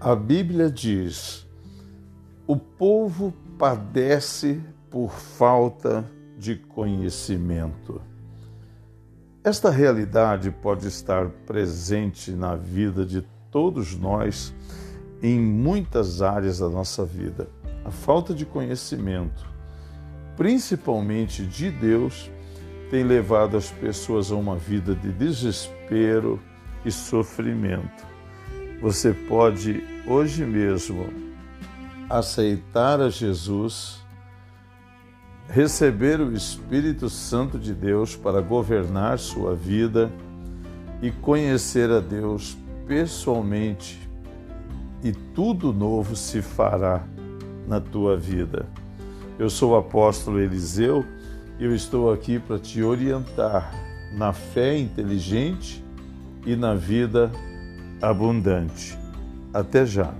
A Bíblia diz: o povo padece por falta de conhecimento. Esta realidade pode estar presente na vida de todos nós em muitas áreas da nossa vida. A falta de conhecimento, principalmente de Deus, tem levado as pessoas a uma vida de desespero e sofrimento. Você pode hoje mesmo aceitar a Jesus, receber o Espírito Santo de Deus para governar sua vida e conhecer a Deus pessoalmente, e tudo novo se fará na tua vida. Eu sou o apóstolo Eliseu e eu estou aqui para te orientar na fé inteligente e na vida abundante. Até já.